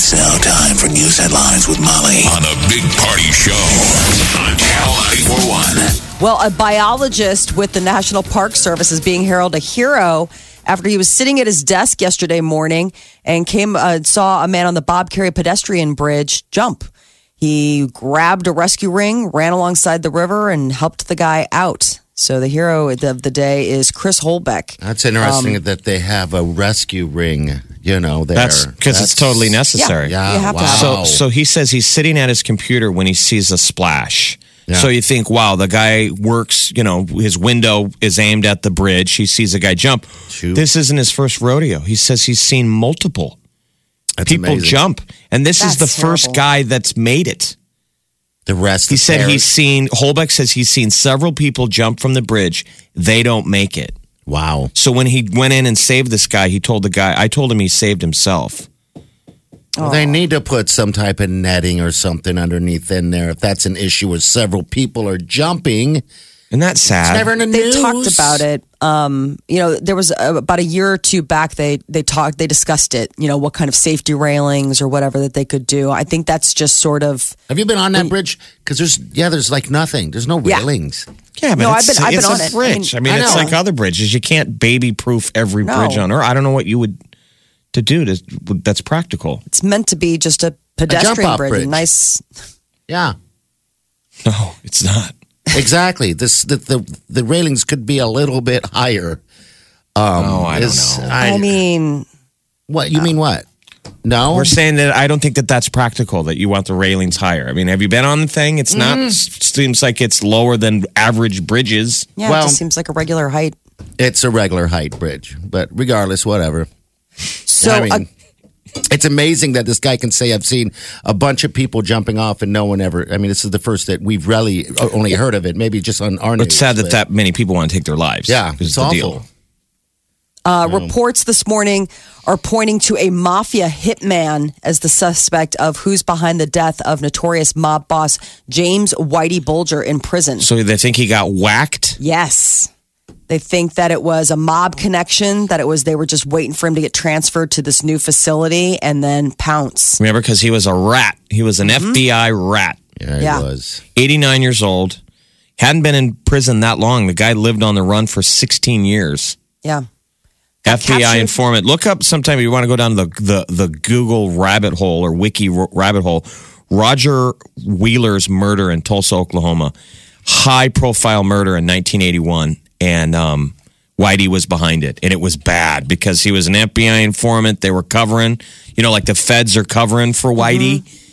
It's now time for news headlines with Molly on a big party show on Channel 941. Well, a biologist with the National Park Service is being heralded a hero after he was sitting at his desk yesterday morning and came uh, saw a man on the Bob Kerrey pedestrian bridge jump. He grabbed a rescue ring, ran alongside the river, and helped the guy out. So the hero of the day is Chris Holbeck. That's interesting that they have a rescue ring, you know, there. That's because it's totally necessary. Yeah, You have to wow. So, so he says he's sitting at his computer when he sees a splash. Yeah. So you think, wow, the guy works, you know, his window is aimed at the bridge. He sees a guy jump. Shoot. This isn't his first rodeo. He says he's seen multiple That's people amazing. jump. And this is the That's first guy that's made it. The rest He of said Paris- he's seen, Holbeck says he's seen several people jump from the bridge. They don't make it. Wow. So when he went in and saved this guy, he told the guy, I told him he saved himself. Well, they need to put some type of netting or something underneath in there if that's an issue where several people are jumping. Isn't that sad? Never in the They news. talked about it. Um, you know, there was uh, about a year or two back. They they talked, they discussed it. You know, what kind of safety railings or whatever that they could do. I think that's just sort of Have you been on that bridge? Because there's yeah, there's like nothing. There's no railings. Yeah, but No, I've it's, been- I've it's been a on it. I bridge. I mean, I it's like other bridges. You can't baby proof every No. bridge on Earth. I don't know what you would to do to that's practical. it's meant to be just a pedestrian jump-off bridge, bridge. a nice. Yeah, No, it's not. exactly. this the, the the railings could be a little bit higher. Um, Oh, I don't know. I, I mean, what you mean? What? No, We're saying that I don't think that that's practical. That you want the railings higher. I mean, have you been on the thing? It's not. Mm. Seems like it's lower than average bridges. yeah, Well- it just seems like a regular height. it's a regular height bridge, but regardless, whatever. So I mean, uh, it's amazing that this guy can say, "I've seen a bunch of people jumping off and no one ever." I mean, this is the first that we've really only heard of it. Maybe just on our news. It's sad that but- that many people want to take their lives. Yeah, is it's the awful. deal. Uh, reports this morning are pointing to a mafia hitman as the suspect of who's behind the death of notorious mob boss James Whitey Bulger in prison. So they think he got whacked. Yes. They think that it was a mob connection, that it was they were just waiting for him to get transferred to this new facility and then pounce. Remember, because he was a rat. He was an Mm-hmm. FBI rat. Yeah, he Yeah. was. 89 years old. Hadn't been in prison that long. The guy lived on the run for 16 years. Yeah. FBI captured. informant. Look up sometime if you want to go down the, the, the Google rabbit hole or wiki rabbit hole. Roger Wheeler's murder in Tulsa, Oklahoma. High profile murder in 1981. And um, Whitey was behind it. And it was bad because he was an FBI informant. They were covering, you know, like the feds are covering for Whitey.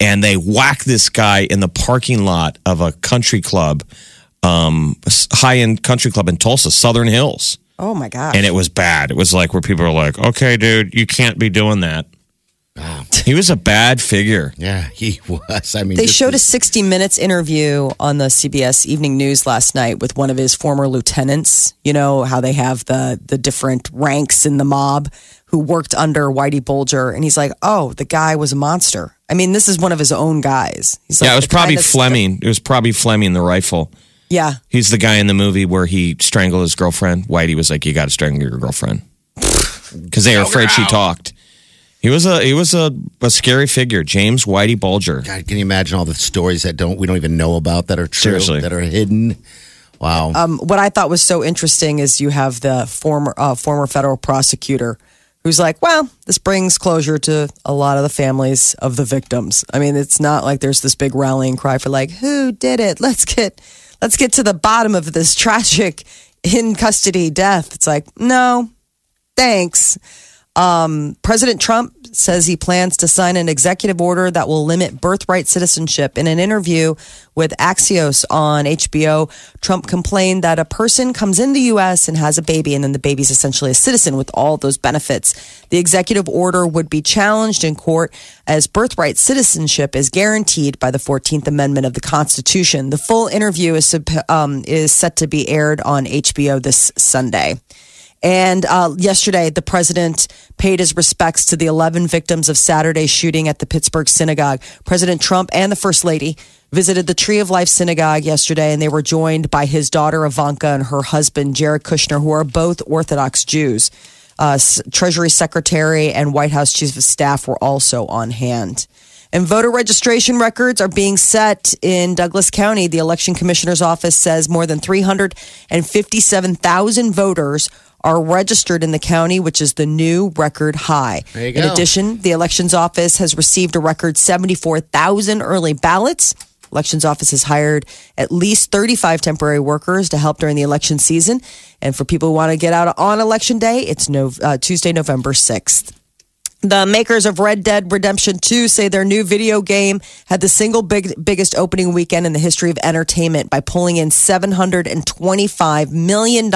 And they whacked this guy in the parking lot of a country club, um, high end country club in Tulsa, Southern Hills Oh my god! and it was bad. It was like where people are like, "Okay, dude, you can't be doing that." He was a bad figure. Yeah, he was. I mean, They this showed a 60 Minutes interview on the CBS Evening News last night with one of his former lieutenants. You know how they have the the different ranks in the mob who worked under Whitey Bulger, and he's like, "Oh, the guy was a monster." I mean, this is one of his own guys. He's like yeah, it was the kind probably of- Flemmi. It was probably Flemmi, the rifle. Yeah, He's the guy in the movie where he strangled his girlfriend. Whitey was like, "You got to strangle your girlfriend," because they were afraid she talked. He was a he was a, a scary figure, James Whitey Bulger. God, can you imagine all the stories that don't we don't even know about that are true Seriously. that are hidden? Wow. um, what I thought was so interesting is you have the former uh, former federal prosecutor who's like, well, this brings closure to a lot of the families of the victims. I mean, it's not like there's this big rallying cry for like, who did it? Let's get let's get to the bottom of this tragic in custody death. It's like, no, thanks. President Trump says he plans to sign an executive order that will limit birthright citizenship. In an interview with Axios on HBO, Trump complained that a person comes in the U.S. and has a baby, and then the baby's essentially a citizen with all those benefits. The executive order would be challenged in court as birthright citizenship is guaranteed by the 14th Amendment of the Constitution. The full interview is, um, is set to be aired on HBO this Sunday. And uh, yesterday, the president paid his respects to the 11 victims of Saturday's shooting at the Pittsburgh synagogue. President Trump and the First Lady visited the Tree of Life synagogue yesterday, and they were joined by his daughter Ivanka and her husband Jared Kushner, who are both Orthodox Jews. Uh, Treasury Secretary and White House Chief of Staff were also on hand. And voter registration records are being set in Douglas County. The election commissioner's office says more than 357,000 voters are registered in the county, which is the new record high. There you In go. addition, the elections office has received a record 74,000 early ballots. Elections office has hired at least 35 temporary workers to help during the election season. And for people who want to get out on election day, it's no, uh, Tuesday, November 6th. The makers of Red Dead Redemption 2 say their new video game had the single big, biggest opening weekend in the history of entertainment by pulling in $725 million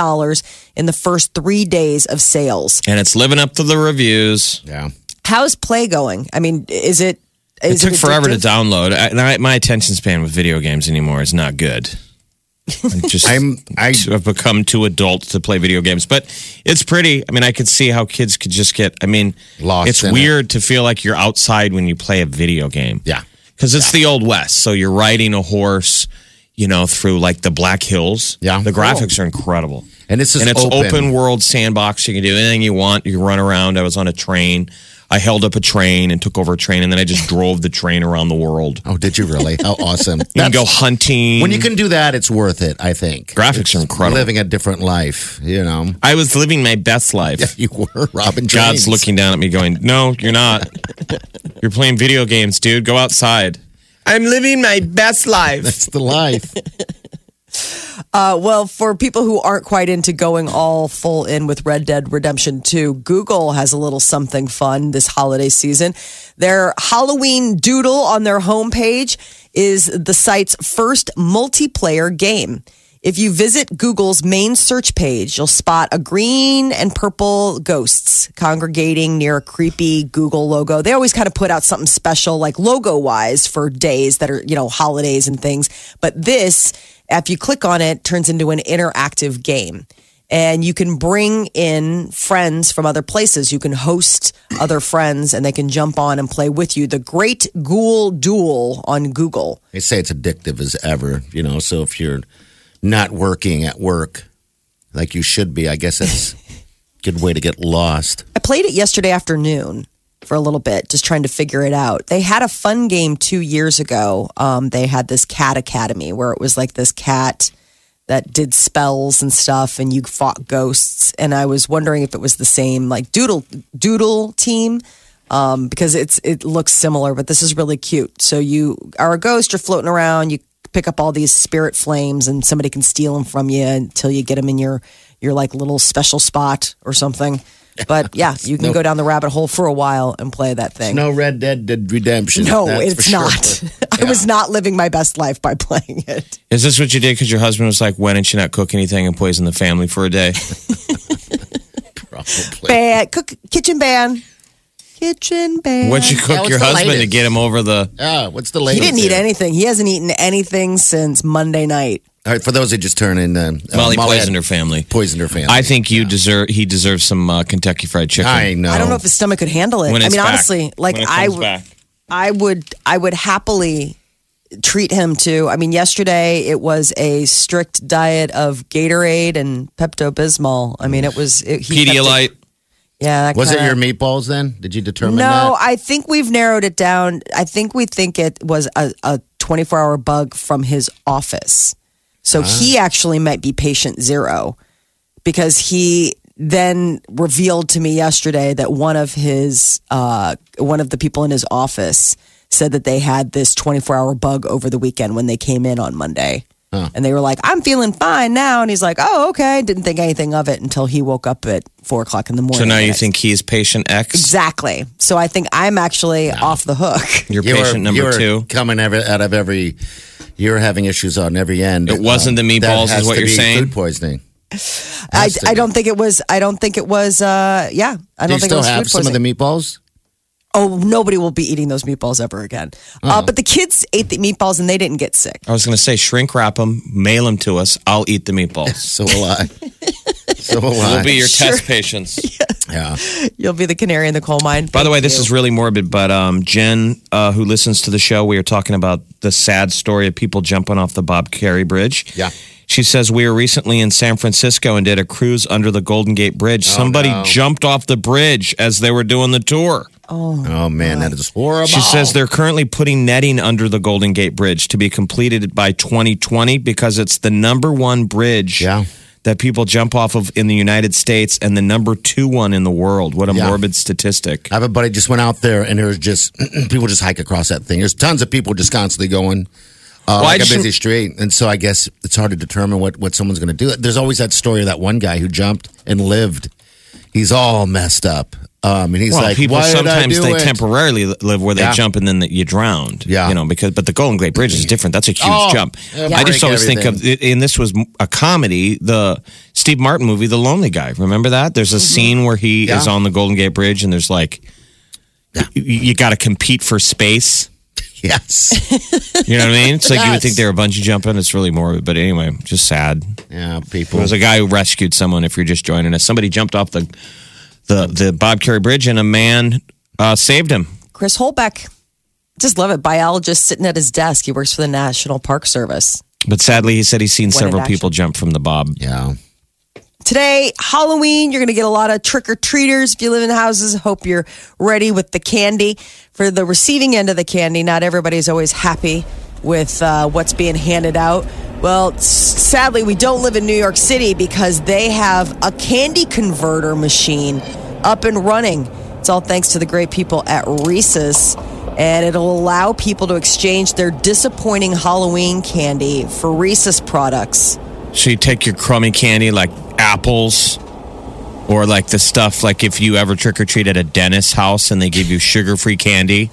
in the first three days of sales. And it's living up to the reviews. Yeah. How's play going? I mean, is it. It Is took forever to download. I, my attention span with video games anymore is not good. I just I'm- I- have become too adult to play video games, but it's pretty. I mean, I could see how kids could just get. I mean, Lost It's weird to feel like you're outside when you play a video game. Yeah. because it's the old west. So you're riding a horse, you know, through like the Black Hills. Yeah. the graphics are incredible. And this is and it's open. open. world sandbox. You can do anything you want. You can run around. I was on a train. I held up a train and took over a train, and then I just drove the train around the world. Oh, did you really? How awesome. You can go hunting. when you can do that, it's worth it, I think. Graphics are incredible. Living a different life, you know. I was living my best life. You were Robin God's James. looking down at me, going, "No, you're not. you're playing video games, dude. Go outside." I'm living my best life. That's the life. Uh, well, for people who aren't quite into going all full in with Red Dead Redemption 2, Google has a little something fun this holiday season. Their Halloween doodle on their homepage is the site's first multiplayer game. If you visit Google's main search page, you'll spot a green and purple ghosts congregating near a creepy Google logo. They always kind of put out something special, like logo wise, for days that are, you know, holidays and things. But this, if you click on it, turns into an interactive game. And you can bring in friends from other places. You can host other friends and they can jump on and play with you. The Great Ghoul Duel on Google. They say it's addictive as ever, you know. So if you're not working at work like you should be, I guess it's a good way to get lost. I played it yesterday afternoon for a little bit, just trying to figure it out. They had a fun game two years ago. Um, they had this cat academy where it was like this cat that did spells and stuff, and you fought ghosts. And I was wondering if it was the same like doodle doodle team. Um, because it's it looks similar, but this is really cute. So you are a ghost, you're floating around, you pick up all these spirit flames, and somebody can steal them from you until you get them in your your like little special spot or something. But yeah, you can go down the rabbit hole for a while and play that thing. No Red Dead Dead Redemption. No, it's for sure. not. I was not living my best life by playing it. Is this what you did? Because your husband was like, "Why didn't you not cook anything and poison the family for a day?" Probably. Ban, cook, kitchen ban, kitchen ban. What'd you That cook was your the husband to latest. get him over the? Yeah, what's the latest? He latest? didn't eat here? anything. He hasn't eaten anything since Monday night. All right, for those who just turn in, uh, Molly poisoned had her family. Poisoned her family. I think you deserve. He deserves some uh, Kentucky Fried Chicken. I know. I don't know if his stomach could handle it. When I it's mean, back. honestly, like When it I, comes w- back. I would, I would happily treat him to. I mean, yesterday it was a strict diet of Gatorade and Pepto Bismol. I mean, it was it, he kept it- Pedialyte. Yeah, Was it kinda- your meatballs then? Did you determine No, that? I think we've narrowed it down. I think we think it was a, a 24 hour bug from his office. So he actually might be patient zero because he then revealed to me yesterday that one of his, uh, one of the people in his office said that they had this 24 hour bug over the weekend when they came in on Monday. And they were like, I'm feeling fine now. And he's like, oh, okay. Didn't think anything of it until he woke up at four o'clock in the morning. So now you think he's patient X? Exactly. So I think I'm actually off the hook. You're You patient number you were two. coming every, out of every. You're having issues on every end. It wasn't the meatballs is what to you're be saying? Food poisoning. I, I don't think it was. I don't think it was. Uh, yeah, I Do don't you think it was have food some of the meatballs? Oh, nobody will be eating those meatballs ever again. Uh, but the kids ate the meatballs and they didn't get sick. I was going to say shrink wrap them, mail them to us. I'll eat the meatballs. So will I. so will I. We'll be your Sure. test patients. yeah. You'll be the canary in the coal mine. By the way, this is really morbid, but um, Jen, uh, who listens to the show, we are talking about the sad story of people jumping off the Bob Kerrey Bridge. Yeah. She says we were recently in San Francisco and did a cruise under the Golden Gate Bridge. Somebody no. jumped off the bridge as they were doing the tour. Oh man, that is horrible. She says they're currently putting netting under the Golden Gate Bridge to be completed by 2020 because it's the number one bridge Yeah. that people jump off of in the United States and the number two one in the world. What a Yeah. morbid statistic. I have a buddy just went out there and there's just people just hike across that thing. There's tons of people just constantly going. Uh, Why like a busy street, and so I guess it's hard to determine what, what someone's going to do. There's always that story of that one guy who jumped and lived. He's all messed up, um, and he's well, like, people "Why did I sometimes they it?" temporarily live where they Yeah. jump and then you drowned. Yeah. you know because but the Golden Gate Bridge is different. That's a huge Oh, jump. I just always think of everything. and this was a comedy. The Steve Martin movie, The Lonely Guy. Remember that? There's a scene where he Mm-hmm. Yeah. is on the Golden Gate Bridge and there's like. You, you got to compete for space. Yes, You know what I mean? It's like you would think they were bungee jumping. It's really morbid, but anyway, just sad. yeah, people. There's a guy who rescued someone. If you're just joining us, somebody jumped off the the the Bob Kerrey Bridge, and a man uh, saved him. Chris Holbeck. Just love it. Biologist sitting at his desk. He works for the National Park Service. But sadly, he said he's seen What several people jump from the Bob. yeah, Today, Halloween, you're going to get a lot of trick or treaters. If you live in houses, hope you're ready with the candy. For the receiving end of the candy, not everybody's always happy with uh, what's being handed out. Well, sadly, we don't live in New York City because they have a candy converter machine up and running. It's all thanks to the great people at Reese's. And it'll allow people to exchange their disappointing Halloween candy for Reese's products. So you take your crummy candy like apples, or like the stuff like if you ever trick or treat at a dentist's house and they give you sugar free candy.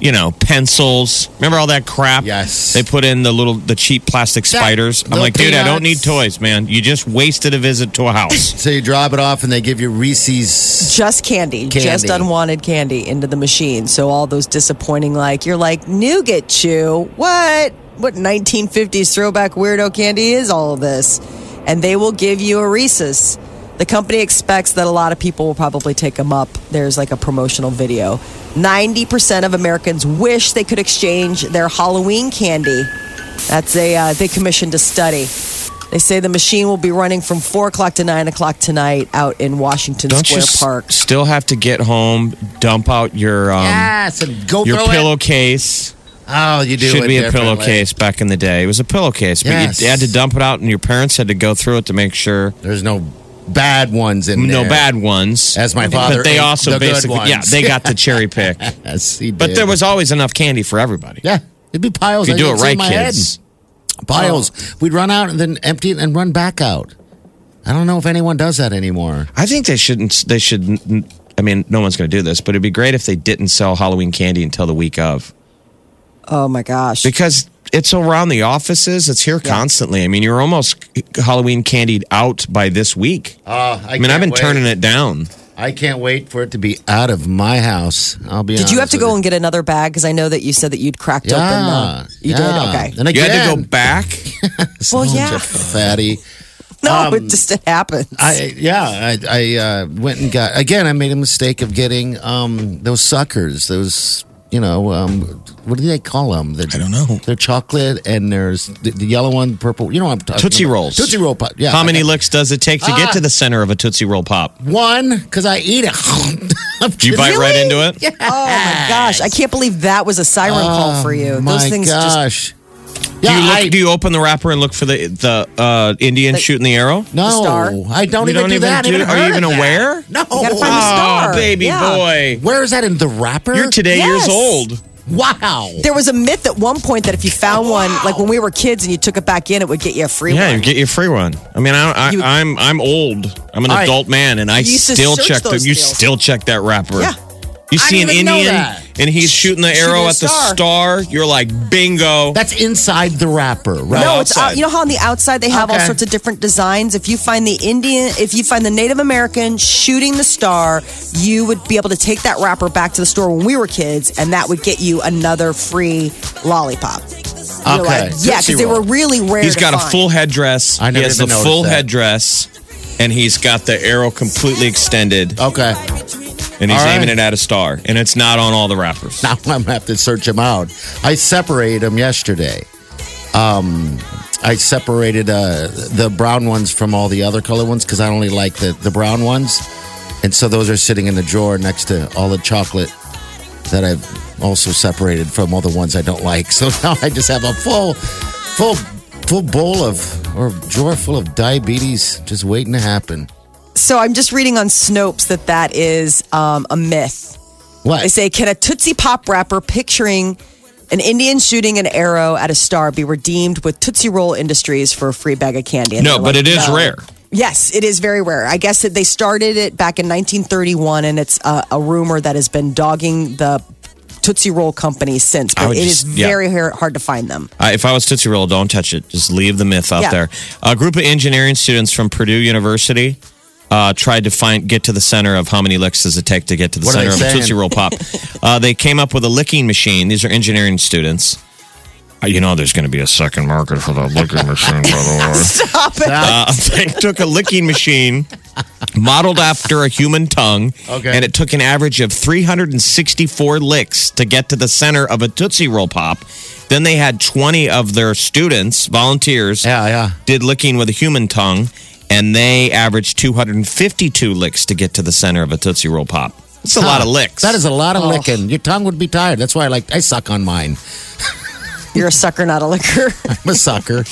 You know, pencils. Remember all that crap? Yes. They put in the little, the cheap plastic Yeah, spiders. I'm little like, dude, I don't need toys, man. You just wasted a visit to a house. so you drop it off, and they give you Reese's. just candy, Candy. just unwanted candy into the machine. So all those disappointing, like you're like nougat chew. What? What 1950s throwback weirdo candy is all of this? And they will give you a Reese's. The company expects that a lot of people will probably take them up. There's like a promotional video. 90% of Americans wish they could exchange their Halloween candy. That's a uh, they commissioned a study. They say the machine will be running from four o'clock to nine o'clock tonight out in Washington Don't you Square s- Park. still have to get home, dump out your um, yes, and go your pillowcase? Oh, you do Should it be a pillowcase back in the day. It was a pillowcase, but Yes. you had to dump it out, and your parents had to go through it to make sure There's no bad ones in no there. bad ones. As my father but they also the basically, yeah, they got the cherry pick. Yes, he But there was always enough candy for everybody. yeah, it'd be piles. If you I do it right, my head. kids. Piles. Oh. We'd run out and then empty it and run back out. I don't know if anyone does that anymore. I think they shouldn't. They should. I mean, no one's going to do this, but it'd be great if they didn't sell Halloween candy until the week of, Oh my gosh. because it's around the offices. It's here constantly. I mean, you're almost Halloween candied out by this week. Uh, I, I mean, I've been turning it down. I can't wait for it to be out of my house. I'll be. Did you have to with go and get another bag? Because I know that you said that you'd cracked Yeah, open. Uh, you did? yeah. Okay. And You had to go back. Well, yeah. fatty. No, it just it happens. um, I yeah, I, I uh, went and got again. I made a mistake of getting um, those suckers. Those you know um, what do they call them? They're, I don't know. They're chocolate and there's the, the yellow one, purple. You know what I'm talking Tootsie about. Rolls. Tootsie Roll pop. Yeah. How many licks does it take to get Ah. to the center of a Tootsie Roll Pop? One because I eat it. Do You bite right into it? oh my gosh. I can't believe that was a siren call for you. Those Oh, My things just. gosh. Do you, look, I, do you open the wrapper and look for the the uh, Indian shooting the arrow? no, star? I don't You even don't do even that. do- are you even of that. aware? No. gotta find the star. Oh, baby Yeah. boy. Where is that in the wrapper? You're today Yes. years old. Wow. There was a myth at one point that if you found one, like when we were kids and you took it back in, it would get you a free Yeah, one. Yeah, you get your free one. I mean, I, I, You- I'm I'm old. I'm an I- adult man, and I You used to still check the. You still check that wrapper. Yeah. You I see an didn't even know Indian, and he's shooting the arrow a at the star. star. You're like, bingo. That's inside the wrapper, right? No, it's outside. out, you know how on the outside they have all Okay. sorts of different designs. If you find the Indian, if you find the Native American shooting the star, you would be able to take that wrapper back to the store when we were kids, and that would get you another free lollipop. You're Okay. like, yeah, because they were really rare. He's to got a find. full headdress. I he never has the even full noticed that. headdress, and he's got the arrow completely extended, Okay. And he's All right. aiming it at a star, and it's not on all the wrappers. Now I'm gonna have to search them out. I separated them yesterday. Um, I separated uh, the brown ones from all the other color ones because I only like the, the brown ones, and so those are sitting in the drawer next to all the chocolate that I've also separated from all the ones I don't like. So now I just have a full, full, full bowl of or drawer full of diabetes just waiting to happen. So I'm just reading on Snopes that that is um, a myth. What? They say, can a Tootsie Pop wrapper picturing an Indian shooting an arrow at a star be redeemed with Tootsie Roll Industries for a free bag of candy? And No, but like, it is "No." rare. Yes, it is very rare. I guess that they started it back in 1931, and it's a, a rumor that has been dogging the Tootsie Roll company since. But it is just- yeah. very har- hard to find them. Uh, if I was Tootsie Roll, don't touch it. Just leave the myth out Yeah. there. A group of engineering students from Purdue University uh, tried to find get to the center of how many licks does it take to get to the What center of a? Tootsie Roll pop. uh, they came up with a licking machine. These are engineering students. Uh, you know, there's going to be a second market for the licking machine, by the way. Stop it. Uh, they took a licking machine modeled after a human tongue, Okay. and it took an average of 364 licks to get to the center of a Tootsie Roll Pop. Then they had 20 of their students, volunteers, Yeah, yeah. did licking with a human tongue, and they averaged 252 licks to get to the center of a Tootsie Roll Pop. It's a lot of licks. That is a lot of Oh. licking. Your tongue would be tired. That's why I like I suck on mine. You're a sucker, not a licker. I'm a sucker,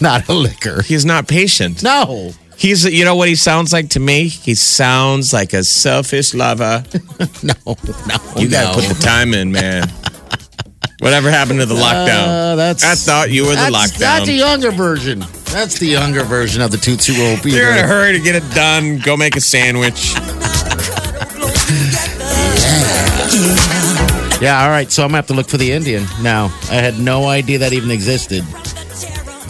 not a licker. He's not patient. No. He's, you know what he sounds like to me? He sounds like a selfish lover. No, no, You got to put the time in, man. Whatever happened to the lockdown? Uh, that's, I thought you were the that's, lockdown. That's the younger version. That's the younger version of the Tootsie Roll. Peter. You're in a hurry to get it done. Go make a sandwich. Yeah, all right. So I'm gonna have to look for the Indian now. I had no idea that even existed.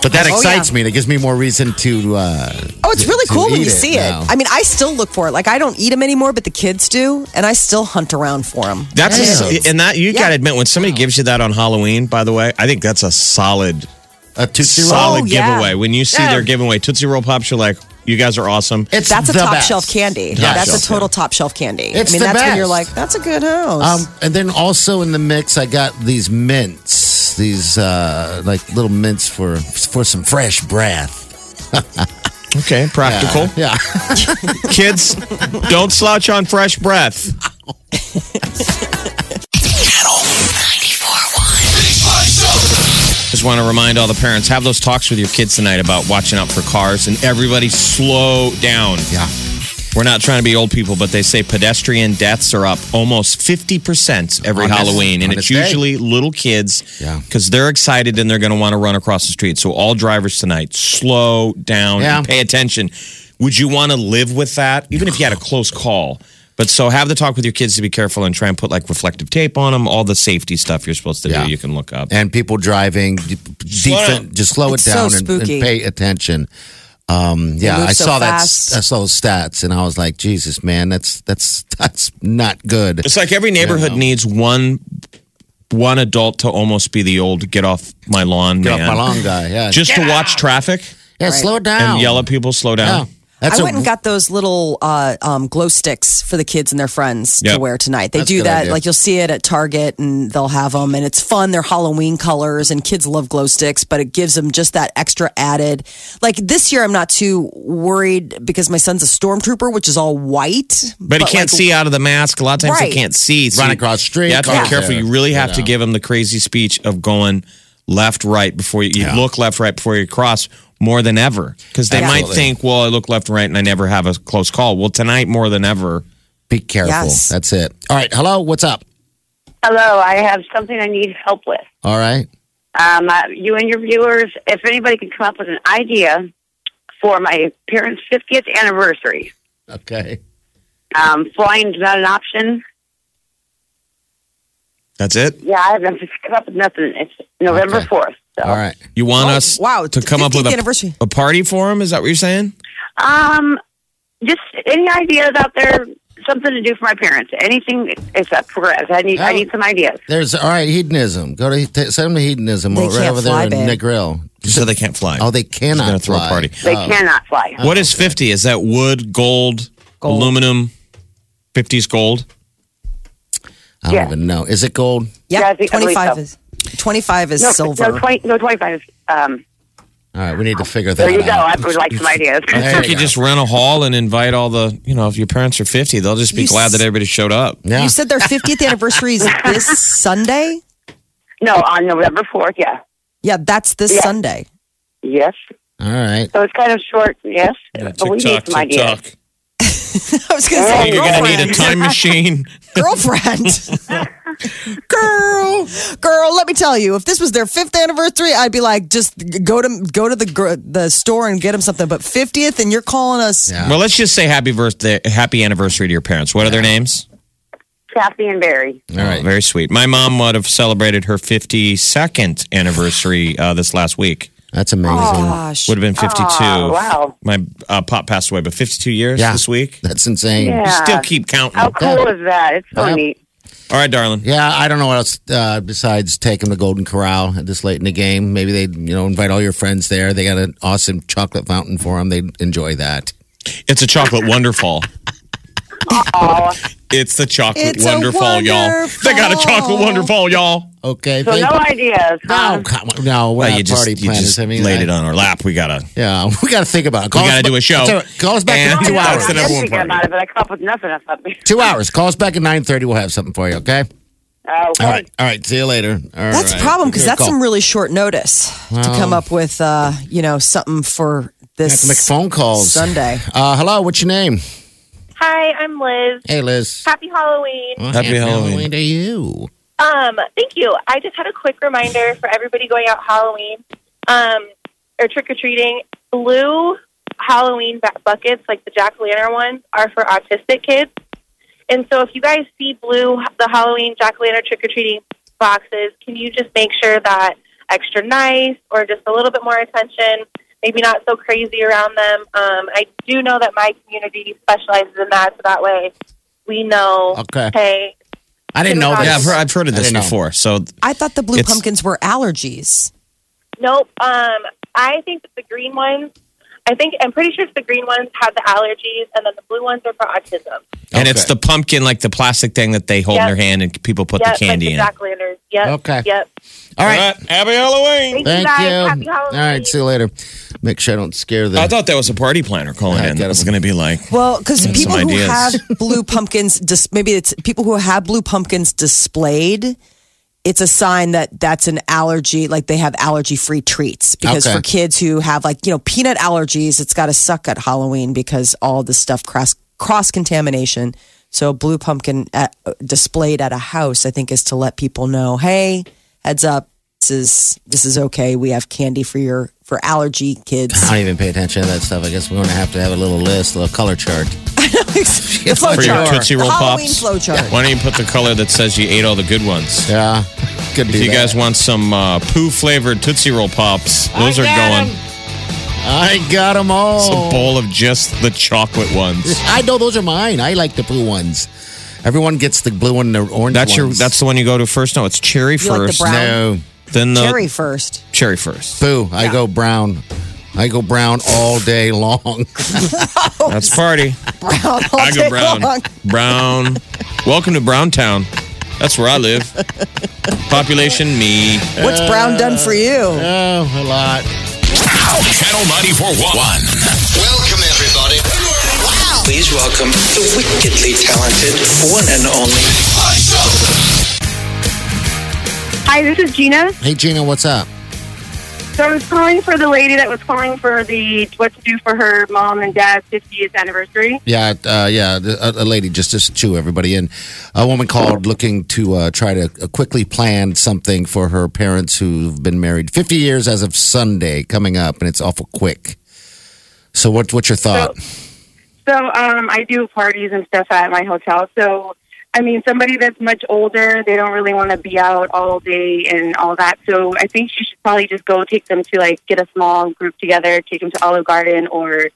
But that Oh, excites yeah. me. That gives me more reason to. Uh, Oh, it's really cool when you see it. now. I mean, I still look for it. Like I don't eat them anymore, but the kids do, and I still hunt around for them. That's Yeah. and that you Yeah. got to admit when somebody gives you that on Halloween. By the way, I think that's a solid, a Tootsie Roll. solid Oh, yeah. giveaway. When you see Yeah. their giveaway Tootsie Roll pops, you're like, you guys are awesome. It's That's a top best. shelf candy. Top that's a total top shelf candy. It's I mean, the that's when you're like, that's a good house. Um, and then also in the mix, I got these mints, these uh, like little mints for for some fresh breath. Okay, practical. Yeah, Kids, don't slouch on fresh breath. Channel 94.1. Big Party Show. Just want to remind all the parents have those talks with your kids tonight about watching out for cars and everybody slow down. yeah. We're not trying to be old people, but they say pedestrian deaths are up almost 50% every On this- Halloween. and it's this day. usually little kids Yeah. because they're excited and they're going to want to run across the street. So, all drivers tonight, slow down Yeah. and pay attention. Would you want to live with that, even if you had a close call? But so have the talk with your kids to be careful and try and put like reflective tape on them, all the safety stuff you're supposed to Yeah. do. You can look up. And people driving, d- Slow defense, down. just slow It's it so down and, and pay attention. Um, yeah, I so saw fast. that. I saw those stats, and I was like, Jesus, man, that's that's that's not good. It's like every neighborhood Yeah. needs one one adult to almost be the old get off my lawn Get off my lawn guy. Yeah, Just to watch traffic yeah, slow it down and yell at people, slow down. Yeah, that's I a- went and got those little uh, um, glow sticks for the kids and their friends Yep. to wear tonight. They That's do that, idea. like you'll see it at Target, and they'll have them, and it's fun. They're Halloween colors, and kids love glow sticks, but it gives them just that extra added. Like this year, I'm not too worried because my son's a stormtrooper, which is all white, But, he can't like, see out of the mask. A lot of times Right. he can't see. Run across the street, You have to be careful. You really have you to give him the crazy speech of going left, right before you, you Yeah. look left, right before you cross more than ever. Because they might think, well, I look left and right and I never have a close call. Well, tonight more than ever. Be careful. Yes. That's it. All right. Hello. What's up? Hello, I have something I need help with. All right. Um, uh, you and your viewers, if anybody can come up with an idea for my parents' 50th anniversary, Okay. um, flying's not an option. That's it. Yeah, I haven't just come up with nothing. It's November Okay. 4th. So. All right. You want Oh, us wow, to come up with 50th a, anniversary. a party for him? Is that what you're saying? Um, just any ideas out there? Something to do for my parents. Anything except progress. I need. I need some ideas. There's all right. Hedonism. Go to t- send them to hedonism They right can't over fly, there in babe. Negril. You said they can't fly. Oh, they cannot She's gonna throw fly. a party. They Oh. cannot fly. What is 50? Is that wood, gold, Gold. aluminum? 50s gold? I don't Yeah. even know. Is it gold? Yeah, Yeah, I think- 25 so. is 25 is No, silver. no, 20, no, 25 is, um, All right. We need to figure that out. there you go. I would like some ideas. I think you you just rent a hall and invite all the, you know, if your parents are 50, they'll just be You glad s- that everybody showed up. Yeah. You said their 50th anniversary is this Sunday? no, on November 4th, yeah. Yeah, that's this Yeah. Sunday. Yes. All right. So it's kind of short, yes. but we need some ideas. I was going to Oh, say, You're going to need a time machine. girlfriend. girl, girl, let me tell you, if this was their fifth anniversary, I'd be like, just go to go to the gr- the store and get them something. But 50th, and you're calling us. Yeah. well, let's just say happy birthday, happy anniversary to your parents. What are their names? Kathy and Barry. All right. Oh, very sweet. My mom would have celebrated her 52nd anniversary uh, this last week. That's amazing. Gosh. Would have been 52. Oh, wow. My uh, pop passed away, but 52 years Yeah. this week. That's insane. Yeah. Still keep counting. How cool is that? It's so Yeah. neat. All right, darling. Yeah, I don't know what else uh, besides taking the Golden Corral at this late in the game. Maybe they, you know, invite all your friends there. They got an awesome chocolate fountain for them. They'd enjoy that. It's a chocolate wonderful. Oh, It's the chocolate It's a wonderful, y'all. They got a chocolate wonderful, y'all. Okay. so thank- no ideas. no, Huh? come on, no, we're Well, not you just, party you planners. just I mean, laid I- it on our lap. We gotta. Yeah, we got to think about it. Call We gotta ba- do a show. I'll tell you what, Call us back And- in two Yeah, That's hours. the I'm number just one thinking party. about it, but I come up with nothing. I thought, Two hours. Call us back at nine thirty. We'll have something for you. Okay. okay. All right. All right. See you later. All That's right. a problem because that's call. some really short notice to come up with, uh, you know, something for Have this to make phone calls. Sunday. Uh, hello. What's your name? Hi, I'm Liz. Hey, Liz. Happy Halloween. Well, Happy Halloween. to you. Um, thank you. I just had a quick reminder for everybody going out Halloween um, or trick or treating. Blue Halloween buckets, like the jack o' lantern ones, are for autistic kids. And so, if you guys see blue, the Halloween jack o' lantern trick or treating boxes, can you just make sure that extra nice or just a little bit more attention? Maybe not so crazy around them. Um, I do know that my community specializes in that, so that way we know. Okay. Hey, I didn't know this. Yeah, I've heard, I've heard of this didn't know. before. So I thought the blue It's- pumpkins were allergies. Nope. Um, I think that the green ones. I think I'm pretty sure it's the green ones have the allergies, and then the blue ones are for autism. and it's the pumpkin, like the plastic thing that they hold in their hand and people put yep, the candy like in. the jack lanterns. Yep. Okay. Yep. All right. Happy Halloween. Thank, Thank you guys. you. Happy Halloween. right. See you later. Make sure I don't scare them. I thought that was a party planner calling Yeah, in. get That was going to be like, Well, because people who ideas. have blue pumpkins, dis- maybe it's people who have blue pumpkins displayed. It's a sign that that's an allergy, like they have allergy free treats. Because Okay. for kids who have like, you know, peanut allergies, it's got to suck at Halloween because all the stuff cross cross contamination. So blue pumpkin at, displayed at a house, I think, is to let people know, hey, heads up, this is this is okay. We have candy for your for allergy kids. I don't even pay attention to that stuff. I guess we're going to have to have a little list, a little color chart. the flow for your chart. Tootsie Roll the Halloween Pops. flow chart. Why don't you put the color that says you ate all the good ones? Yeah. Good If you guys want some uh, poo flavored Tootsie Roll Pops, those are going. I got them all. It's all. a bowl of just the chocolate ones. I know those are mine. I like the blue ones. Everyone gets the blue one and the orange That's your. That's the one you go to first. No, it's cherry You like the first. brown? no. Then the Cherry first. cherry first. Boo. I go brown. I go brown all day long. That's party. Brown all I day go brown. long. Brown. Welcome to Browntown. That's where I live. Population me. What's brown done for you? oh, a lot. Channel 94.1. Welcome, everybody. Wow. Please welcome the wickedly talented one and only. Hi, this is Gina. Hey, Gina, what's up? So I was calling for the lady that was calling for the what to do for her mom and dad's 50th anniversary. Yeah, uh, yeah. A, a lady just just chew everybody in. A woman called looking to uh, try to uh, quickly plan something for her parents who've been married 50 years as of Sunday coming up, and it's awful quick. So, what what's your thought? So um, I do parties and stuff at my hotel. So I mean, somebody that's much older, they don't really want to be out all day and all that. So I think she should probably just go take them to like get a small group together, take them to Olive Garden or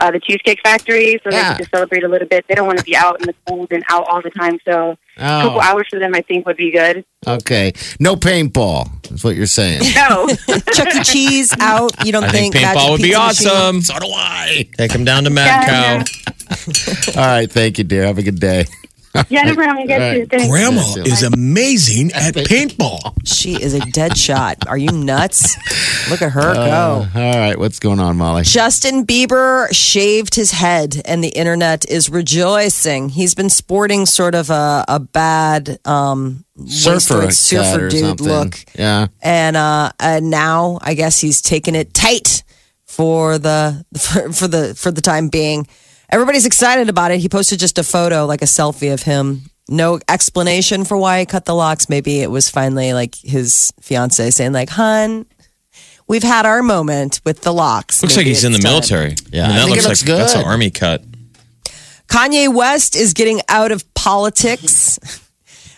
uh, the Cheesecake Factory, so Yeah. they can just celebrate a little bit. They don't want to be out in the cold and out all the time. So a couple Oh, hours for them, I think, would be good. okay. No paintball. That's what you're saying. No. Chuck E. Cheese out. You don't I think think, Magic paintball would be Pizza Machine? awesome. so do I. Take them down to Mad Yeah, Cow. All right. Thank you, dear. Have a good day. yeah, no problem. You guys All too. Thanks. Grandma Yeah. is amazing at paintball. She is a dead shot. Are you nuts? Look at her go. Uh, all right. What's going on, Molly? Justin Bieber shaved his head, and the internet is rejoicing. He's been sporting sort of a, a bad um, Surfer, surfer dude something. look, Yeah. and uh, and now I guess he's taking it tight for the for, for the for the time being. Everybody's excited about it. He posted just a photo, like a selfie of him. No explanation for why he cut the locks. Maybe it was finally like his fiance saying, like, "Hun, we've had our moment with the locks." Looks Maybe like he's in the it's time." military. Yeah, I mean, I that think looks it like looks that's an army cut. Kanye West is getting out of politics.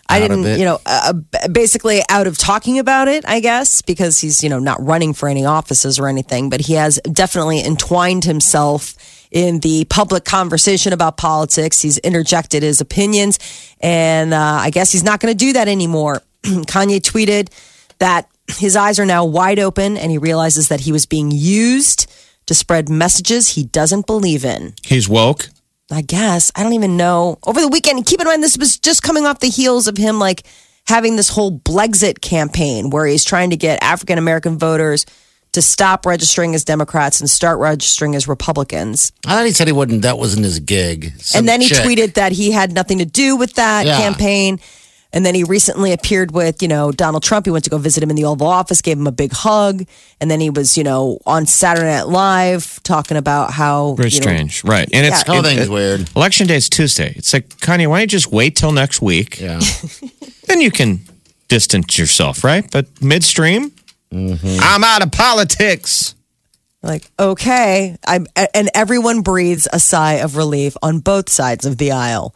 I Out of didn't, it. you know, uh, uh, basically out of talking about it, I guess, because he's, you know, not running for any offices or anything, but he has definitely entwined himself in the public conversation about politics. He's interjected his opinions, and uh, I guess he's not going to do that anymore. Kanye tweeted that his eyes are now wide open and he realizes that he was being used to spread messages he doesn't believe in. He's woke. I guess. I don't even know. Over the weekend, keep in mind, this was just coming off the heels of him like having this whole Blexit campaign where he's trying to get African American voters to stop registering as Democrats and start registering as Republicans. I thought he said he wouldn't. That wasn't his gig. Some and then he chick. tweeted that he had nothing to do with that Yeah. campaign. And then he recently appeared with, you know, Donald Trump. He went to go visit him in the Oval Office, gave him a big hug. And then he was, you know, on Saturday Night Live talking about how. Very you know, strange, right? And it's Yeah. Oh, it- thing's it- weird. Election day is Tuesday. It's like Kanye. Why don't you just wait till next week? Yeah. Then you can distance yourself, right? But midstream, Mm-hmm. I'm out of politics. Like, okay. I'm, and everyone breathes a sigh of relief on both sides of the aisle.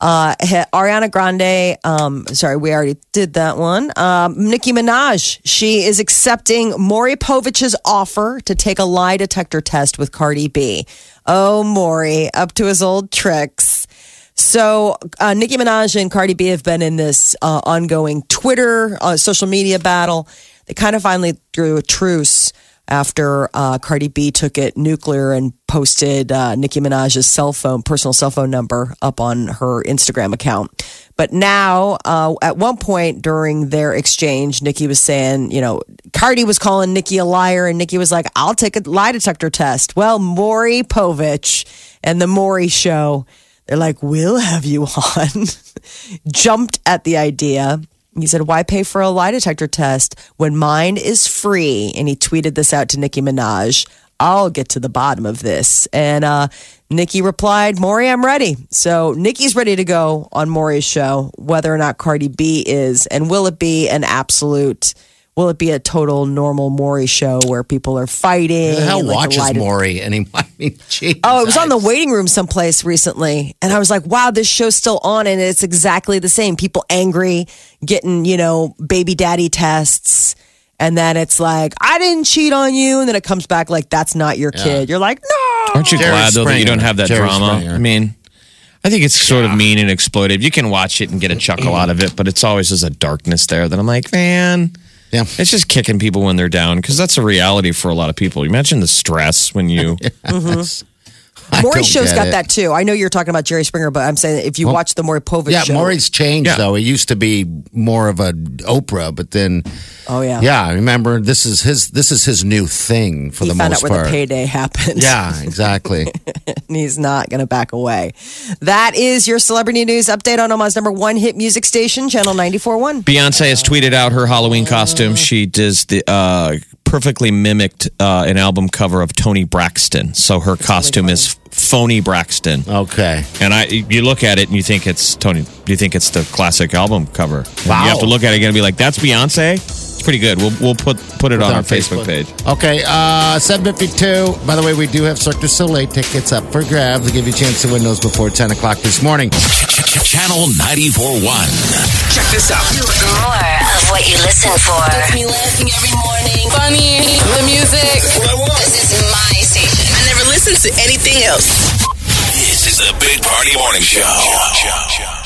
Uh, Ariana Grande, um, sorry, we already did that one. Um, Nicki Minaj, she is accepting Maury Povich's offer to take a lie detector test with Cardi B. Oh, Maury, up to his old tricks. So, uh, Nicki Minaj and Cardi B have been in this uh, ongoing Twitter, uh, social media battle. They kind of finally threw a truce after uh, Cardi B took it nuclear and posted uh, Nicki Minaj's cell phone, personal cell phone number up on her Instagram account. But now, uh, at one point during their exchange, Nicki was saying, you know, Cardi was calling Nicki a liar, and Nicki was like, I'll take a lie detector test. Well, Maury Povich and the Maury show, they're like, we'll have you on. Jumped at the idea. He said, Why pay for a lie detector test when mine is free? And he tweeted this out to Nicki Minaj. I'll get to the bottom of this. And uh, Nicki replied, Maury, I'm ready. So Nicki's ready to go on Maury's show, whether or not Cardi B is. And will it be an absolute, will it be a total normal Maury show where people are fighting? Who the hell like, watches Maury anymore? I mean, geez, Oh, it was on the waiting room someplace recently. And I was like, wow, this show's still on and it's exactly the same. People angry, getting, you know, baby daddy tests. And then it's like, I didn't cheat on you. And then it comes back like, that's not your kid. You're like, no. Aren't you Jerry glad though that you don't have that Jerry drama? Springer. I mean, I think it's sort of mean and exploitive. You can watch it and get a chuckle out of it, but it's always just a darkness there that I'm like, man, Yeah. it's just kicking people when they're down because that's a reality for a lot of people. You imagine the stress when you. I Maury show's got it. that too. I know you're talking about Jerry Springer, but I'm saying if you watch the Maury Povich Yeah, show. Maury's changed Yeah. though. He used to be more of a Oprah, but then oh, yeah. yeah, I remember this is his this is his new thing for He the found most out where part. the payday happened. yeah, exactly. and he's not going to back away. That is your celebrity news update on Omaha's number one hit music station, Channel 94.1. Beyonce has tweeted out her Halloween costume. She does the uh, perfectly mimicked uh, an album cover of Toni Braxton. So her costume is phony Braxton. Okay. And I, you look at it and you think it's Toni. Do you think it's the classic album cover. And You have to look at it again and be like, "That's Beyonce." It's pretty good. We'll we'll put put it on our Facebook, page. Okay, uh, 752. By the way, we do have Cirque du Soleil tickets up for grabs to give you a chance to win those before 10 o'clock this morning. Channel 94.1. Check this out. More of what you listen for. Gets me laughing every morning. Funny, the music. This is my station. I never listen to anything else. This is the Big Party Morning Show.